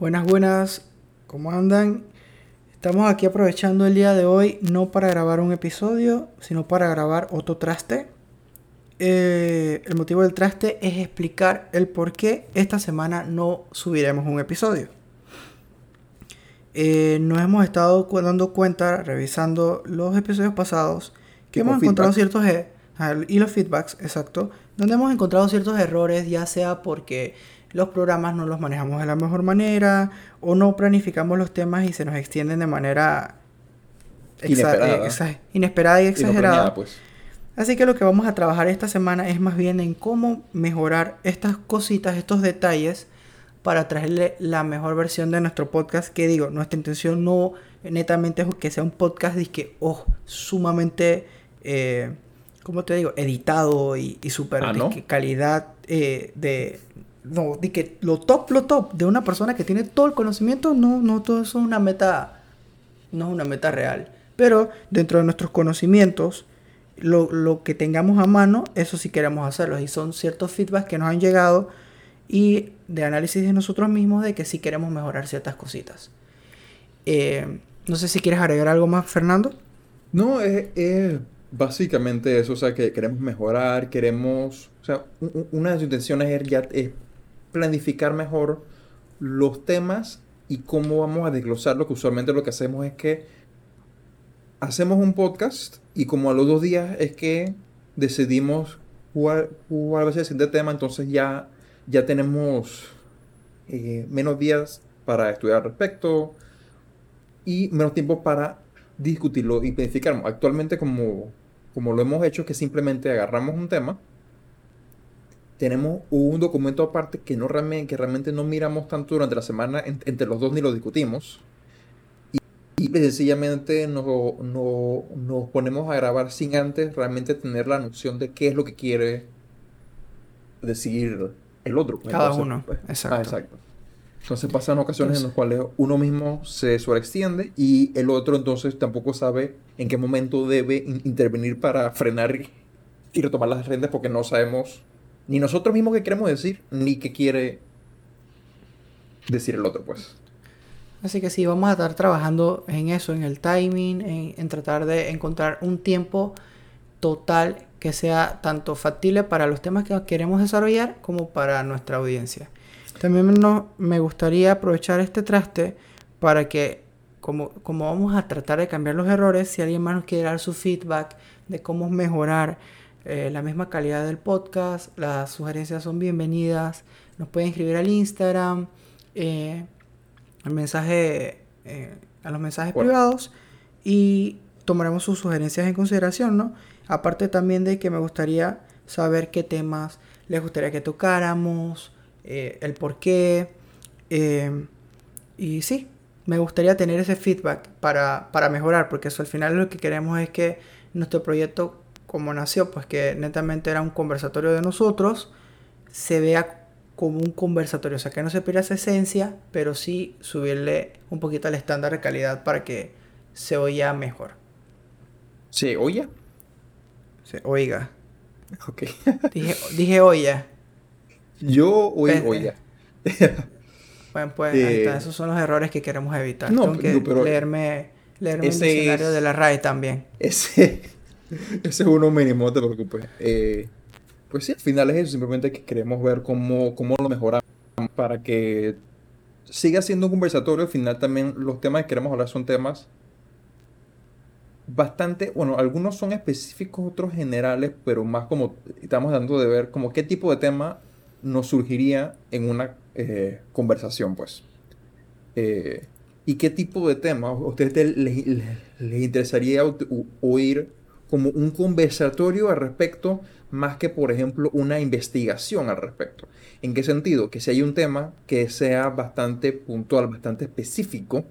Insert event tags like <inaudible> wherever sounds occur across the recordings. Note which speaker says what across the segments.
Speaker 1: Buenas, buenas, ¿cómo andan? Estamos aquí aprovechando el día de hoy no para grabar un episodio, sino para grabar otro traste. Eh, el motivo del traste es explicar el por qué esta semana no subiremos un episodio. Eh, nos hemos estado dando cuenta, revisando los episodios pasados, que hemos encontrado ciertos... E y los feedbacks, exacto, donde hemos encontrado ciertos errores, ya sea porque los programas no los manejamos de la mejor manera o no planificamos los temas y se nos extienden de manera inesperada, y exagerada. Pues. Así que lo que vamos a trabajar esta semana es más bien en cómo mejorar estas cositas, estos detalles para traerle la mejor versión de nuestro podcast. Que digo, nuestra intención no netamente es que sea un podcast de que, oh, sumamente, eh, ¿cómo te digo? Editado y, y super ah, calidad eh, de no, de que lo top, lo top de una persona que tiene todo el conocimiento, no, no, todo eso es una meta, no es una meta real. Pero dentro de nuestros conocimientos, lo, que tengamos a mano, eso sí queremos hacerlo. Y son ciertos feedbacks que nos han llegado y de análisis de nosotros mismos de que sí queremos mejorar ciertas cositas. Eh, no sé si quieres agregar algo más, Fernando.
Speaker 2: No, es, básicamente eso, o sea, que queremos mejorar, queremos, o sea, una de sus intenciones es es planificar mejor los temas y cómo vamos a desglosarlo, que usualmente lo que hacemos es que hacemos un podcast y como a los dos días es que decidimos jugar, jugar a veces de tema, entonces ya, ya tenemos eh, menos días para estudiar al respecto y menos tiempo para discutirlo y planificarlo. Actualmente como, como lo hemos hecho, que simplemente agarramos un tema, tenemos un documento aparte que, no realmente, que realmente no miramos tanto durante la semana entre los dos ni lo discutimos. Y, sencillamente nos, nos ponemos a grabar sin antes realmente tener la noción de qué es lo que quiere decir el otro.
Speaker 1: Pues. Cada uno. Pues, ah, exacto.
Speaker 2: exacto. Entonces pasan ocasiones en las cuales uno mismo se sobreextiende y el otro entonces tampoco sabe en qué momento debe intervenir para frenar y retomar las riendas porque no sabemos ni nosotros mismos qué queremos decir, ni qué quiere decir el otro, pues.
Speaker 1: Así que sí, vamos a estar trabajando en eso, en el timing, en, tratar de encontrar un tiempo total que sea tanto factible para los temas que queremos desarrollar como para nuestra audiencia. También me gustaría aprovechar este traste para que, como, como vamos a tratar de cambiar los errores, si alguien más nos quiere dar su feedback de cómo mejorar eh, la misma calidad del podcast. Las sugerencias son bienvenidas. Nos pueden escribir al Instagram, eh, mensaje, eh, a los mensajes privados y tomaremos sus sugerencias en consideración, ¿no? Aparte también de que me gustaría saber qué temas les gustaría que tocáramos, el por qué. y sí, me gustaría tener ese feedback para, para mejorar, porque eso al final lo que queremos es que nuestro proyecto como nació, pues que netamente era un conversatorio de nosotros, se vea como un conversatorio, o sea que no se pierda esa esencia, pero sí subirle un poquito al estándar de calidad para que se oiga mejor.
Speaker 2: ¿Se oye?
Speaker 1: Se oiga.
Speaker 2: Ok. <laughs>
Speaker 1: dije, dije oye.
Speaker 2: Yo oí oiga. <laughs>
Speaker 1: bueno, pues ahí está. Eh, esos son los errores que queremos evitar. No, que pero leerme, leerme el diccionario de la RAE también.
Speaker 2: Ese <laughs> Ese es uno mínimo, no te preocupes. Eh, pues sí, al final es eso, simplemente que queremos ver cómo, cómo lo mejoramos para que siga siendo un conversatorio. Al final también los temas que queremos hablar son temas bastante, bueno, algunos son específicos, otros generales, pero más como estamos dando de ver como qué tipo de tema nos surgiría en una eh, conversación, pues. Eh, y qué tipo de tema a ustedes les, les interesaría oír como un conversatorio al respecto más que, por ejemplo, una investigación al respecto. ¿En qué sentido? Que si hay un tema que sea bastante puntual, bastante específico,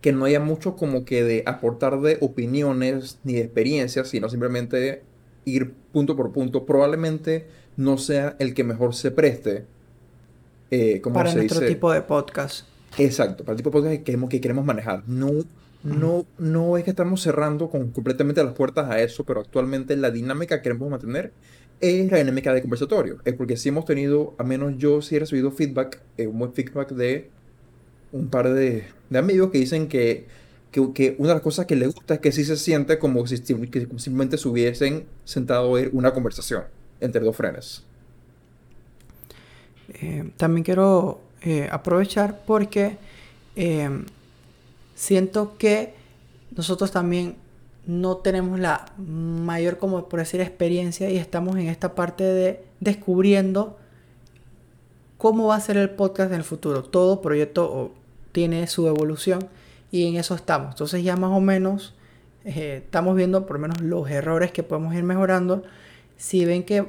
Speaker 2: que no haya mucho como que de aportar de opiniones ni de experiencias, sino simplemente ir punto por punto, probablemente no sea el que mejor se preste.
Speaker 1: Eh, como para nuestro tipo de podcast.
Speaker 2: Exacto, para el tipo de podcast que queremos, que queremos manejar. No no, no es que estamos cerrando con, completamente las puertas a eso, pero actualmente la dinámica que queremos mantener es la dinámica de conversatorio. Es porque si hemos tenido, a menos yo sí he recibido feedback, eh, un buen feedback de un par de, de amigos que dicen que, que, que, una de las cosas que les gusta es que sí se siente como si que simplemente se hubiesen sentado a oír una conversación entre dos frenes.
Speaker 1: Eh, también quiero eh, aprovechar porque siento que nosotros también no tenemos la mayor, como por decir, experiencia y estamos en esta parte de descubriendo cómo va a ser el podcast en el futuro. Todo proyecto tiene su evolución y en eso estamos. Entonces ya más o menos estamos viendo por lo menos los errores que podemos ir mejorando. Si ven que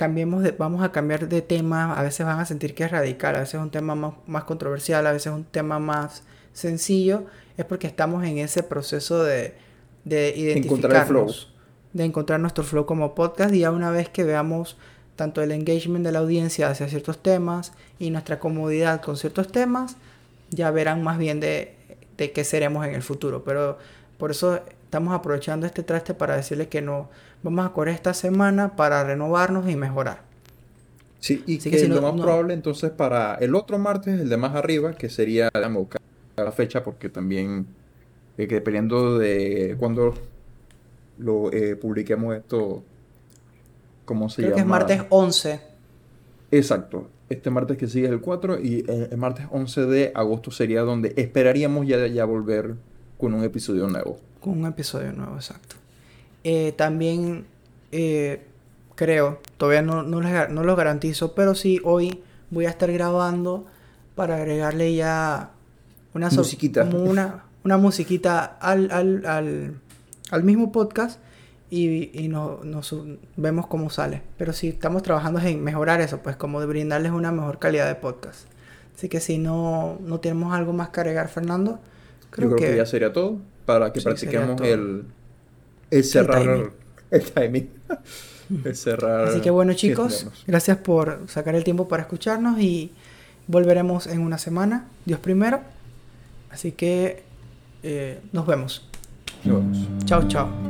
Speaker 1: cambiemos de, vamos a cambiar de tema, a veces van a sentir que es radical, a veces es un tema más, controversial, a veces es un tema más sencillo, es porque estamos en ese proceso de, de identificarnos, de encontrar nuestro flow como podcast y ya una vez que veamos tanto el engagement de la audiencia hacia ciertos temas y nuestra comodidad con ciertos temas, ya verán más bien de, de qué seremos en el futuro. Pero por eso estamos aprovechando este traste para decirles que no vamos a correr esta semana para renovarnos y mejorar.
Speaker 2: Sí, y que, lo más probable entonces para el otro martes, el de más arriba, que sería, digamos, la fecha, porque también, eh, que dependiendo de cuando lo eh, publiquemos esto, ¿cómo se Creo
Speaker 1: que es martes 11.
Speaker 2: Exacto. Este martes que sigue es el 4 y eh, el martes 11 de agosto sería donde esperaríamos ya, ya volver con un episodio nuevo.
Speaker 1: Con un episodio nuevo, exacto. Eh, también eh, creo, todavía no, no, no los garantizo, pero sí hoy voy a estar grabando para agregarle ya una musiquita. Una, una musiquita al, al, al, al mismo podcast y, y no, nos vemos cómo sale. Pero sí estamos trabajando en mejorar eso, pues como de brindarles una mejor calidad de podcast. Así que si no, no tenemos algo más que agregar, Fernando,
Speaker 2: creo, que, ya sería todo para que practiquemos el, el cerrar el timing. <laughs> El cerrar.
Speaker 1: Así que bueno, chicos, gracias por sacar el tiempo para escucharnos y volveremos en una semana. Dios primero. Así que eh, nos vemos.
Speaker 2: Nos vemos.
Speaker 1: Chao, chao.